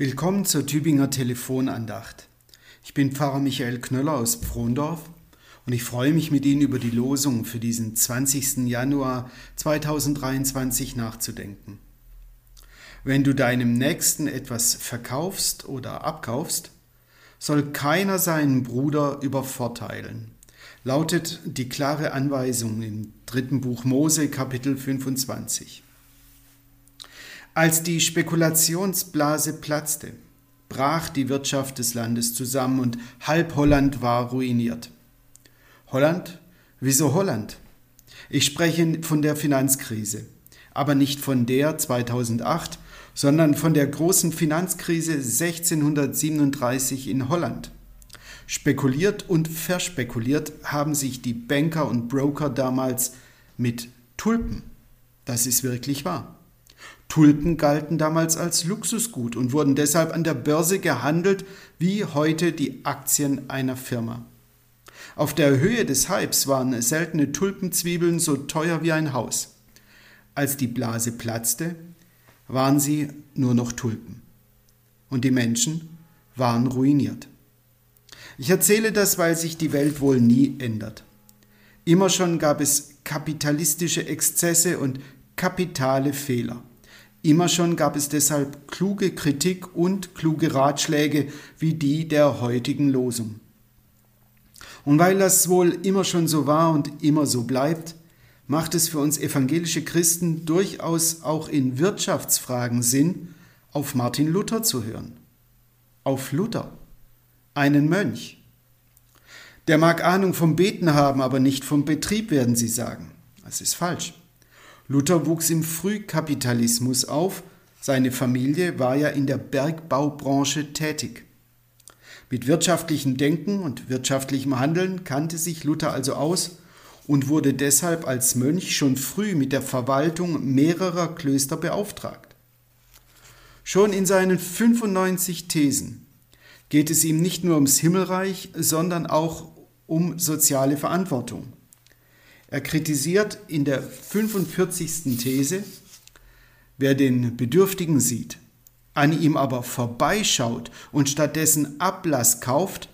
Willkommen zur Tübinger Telefonandacht. Ich bin Pfarrer Michael Knöller aus Pfrondorf und ich freue mich mit Ihnen über die Losung für diesen 20. Januar 2023 nachzudenken. Wenn du deinem Nächsten etwas verkaufst oder abkaufst, soll keiner seinen Bruder übervorteilen, lautet die klare Anweisung im dritten Buch Mose Kapitel 25. Als die Spekulationsblase platzte, brach die Wirtschaft des Landes zusammen und halb Holland war ruiniert. Holland? Wieso Holland? Ich spreche von der Finanzkrise, aber nicht von der 2008, sondern von der großen Finanzkrise 1637 in Holland. Spekuliert und verspekuliert haben sich die Banker und Broker damals mit Tulpen. Das ist wirklich wahr. Tulpen galten damals als Luxusgut und wurden deshalb an der Börse gehandelt wie heute die Aktien einer Firma. Auf der Höhe des Hypes waren seltene Tulpenzwiebeln so teuer wie ein Haus. Als die Blase platzte, waren sie nur noch Tulpen. Und die Menschen waren ruiniert. Ich erzähle das, weil sich die Welt wohl nie ändert. Immer schon gab es kapitalistische Exzesse und kapitale Fehler. Immer schon gab es deshalb kluge Kritik und kluge Ratschläge wie die der heutigen Losung. Und weil das wohl immer schon so war und immer so bleibt, macht es für uns evangelische Christen durchaus auch in Wirtschaftsfragen Sinn, auf Martin Luther zu hören. Auf Luther, einen Mönch. Der mag Ahnung vom Beten haben, aber nicht vom Betrieb, werden Sie sagen. Das ist falsch. Luther wuchs im Frühkapitalismus auf, seine Familie war ja in der Bergbaubranche tätig. Mit wirtschaftlichem Denken und wirtschaftlichem Handeln kannte sich Luther also aus und wurde deshalb als Mönch schon früh mit der Verwaltung mehrerer Klöster beauftragt. Schon in seinen 95 Thesen geht es ihm nicht nur ums Himmelreich, sondern auch um soziale Verantwortung. Er kritisiert in der 45. These, wer den Bedürftigen sieht, an ihm aber vorbeischaut und stattdessen Ablass kauft,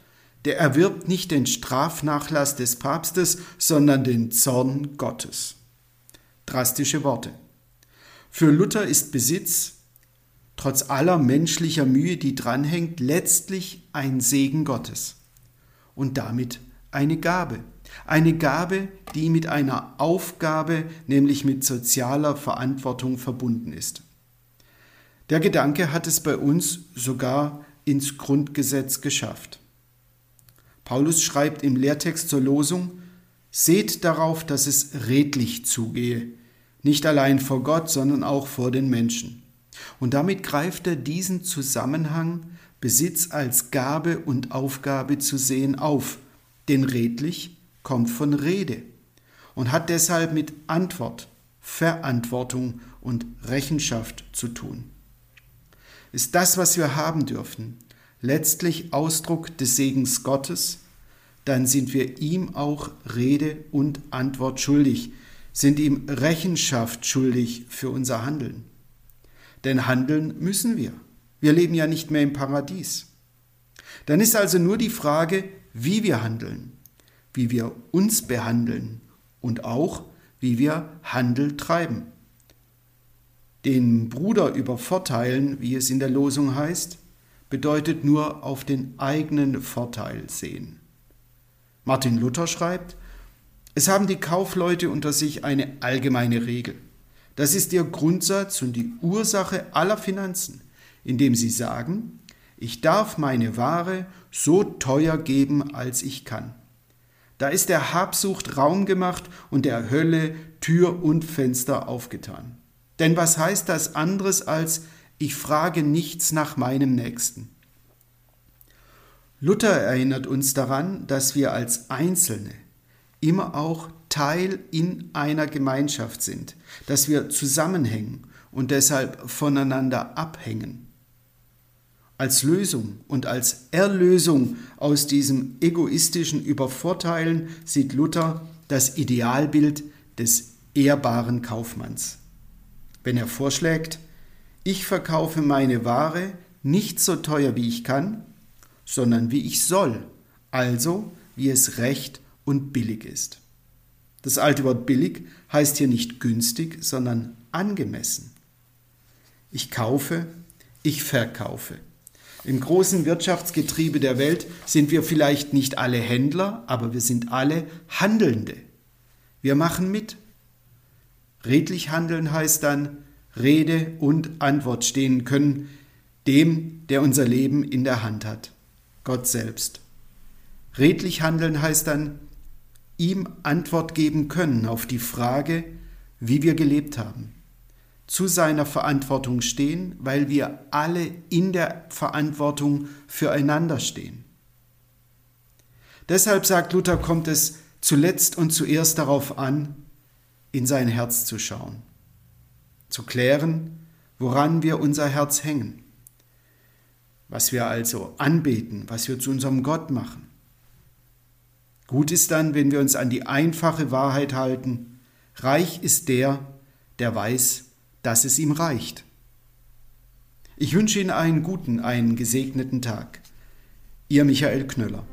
der erwirbt nicht den Strafnachlass des Papstes, sondern den Zorn Gottes. Drastische Worte. Für Luther ist Besitz, trotz aller menschlicher Mühe, die dranhängt, letztlich ein Segen Gottes und damit eine Gabe. Eine Gabe, die mit einer Aufgabe, nämlich mit sozialer Verantwortung verbunden ist. Der Gedanke hat es bei uns sogar ins Grundgesetz geschafft. Paulus schreibt im Lehrtext zur Losung, Seht darauf, dass es redlich zugehe, nicht allein vor Gott, sondern auch vor den Menschen. Und damit greift er diesen Zusammenhang, Besitz als Gabe und Aufgabe zu sehen, auf, denn redlich kommt von Rede und hat deshalb mit Antwort, Verantwortung und Rechenschaft zu tun. Ist das, was wir haben dürfen, letztlich Ausdruck des Segens Gottes, dann sind wir ihm auch Rede und Antwort schuldig, sind ihm Rechenschaft schuldig für unser Handeln. Denn handeln müssen wir. Wir leben ja nicht mehr im Paradies. Dann ist also nur die Frage, wie wir handeln wie wir uns behandeln und auch, wie wir Handel treiben. Den Bruder übervorteilen, wie es in der Losung heißt, bedeutet nur auf den eigenen Vorteil sehen. Martin Luther schreibt, es haben die Kaufleute unter sich eine allgemeine Regel. Das ist ihr Grundsatz und die Ursache aller Finanzen, indem sie sagen, ich darf meine Ware so teuer geben, als ich kann. Da ist der Habsucht Raum gemacht und der Hölle Tür und Fenster aufgetan. Denn was heißt das anderes als ich frage nichts nach meinem Nächsten? Luther erinnert uns daran, dass wir als Einzelne immer auch Teil in einer Gemeinschaft sind, dass wir zusammenhängen und deshalb voneinander abhängen als Lösung und als Erlösung aus diesem egoistischen Übervorteilen sieht Luther das Idealbild des ehrbaren Kaufmanns. Wenn er vorschlägt, ich verkaufe meine Ware nicht so teuer, wie ich kann, sondern wie ich soll, also wie es recht und billig ist. Das alte Wort billig heißt hier nicht günstig, sondern angemessen. Ich kaufe, ich verkaufe. Im großen Wirtschaftsgetriebe der Welt sind wir vielleicht nicht alle Händler, aber wir sind alle Handelnde. Wir machen mit. Redlich handeln heißt dann Rede und Antwort stehen können dem, der unser Leben in der Hand hat, Gott selbst. Redlich handeln heißt dann ihm Antwort geben können auf die Frage, wie wir gelebt haben. Zu seiner Verantwortung stehen, weil wir alle in der Verantwortung füreinander stehen. Deshalb sagt Luther, kommt es zuletzt und zuerst darauf an, in sein Herz zu schauen, zu klären, woran wir unser Herz hängen, was wir also anbeten, was wir zu unserem Gott machen. Gut ist dann, wenn wir uns an die einfache Wahrheit halten, reich ist der, der weiß, dass es ihm reicht. Ich wünsche Ihnen einen guten, einen gesegneten Tag. Ihr Michael Knöller.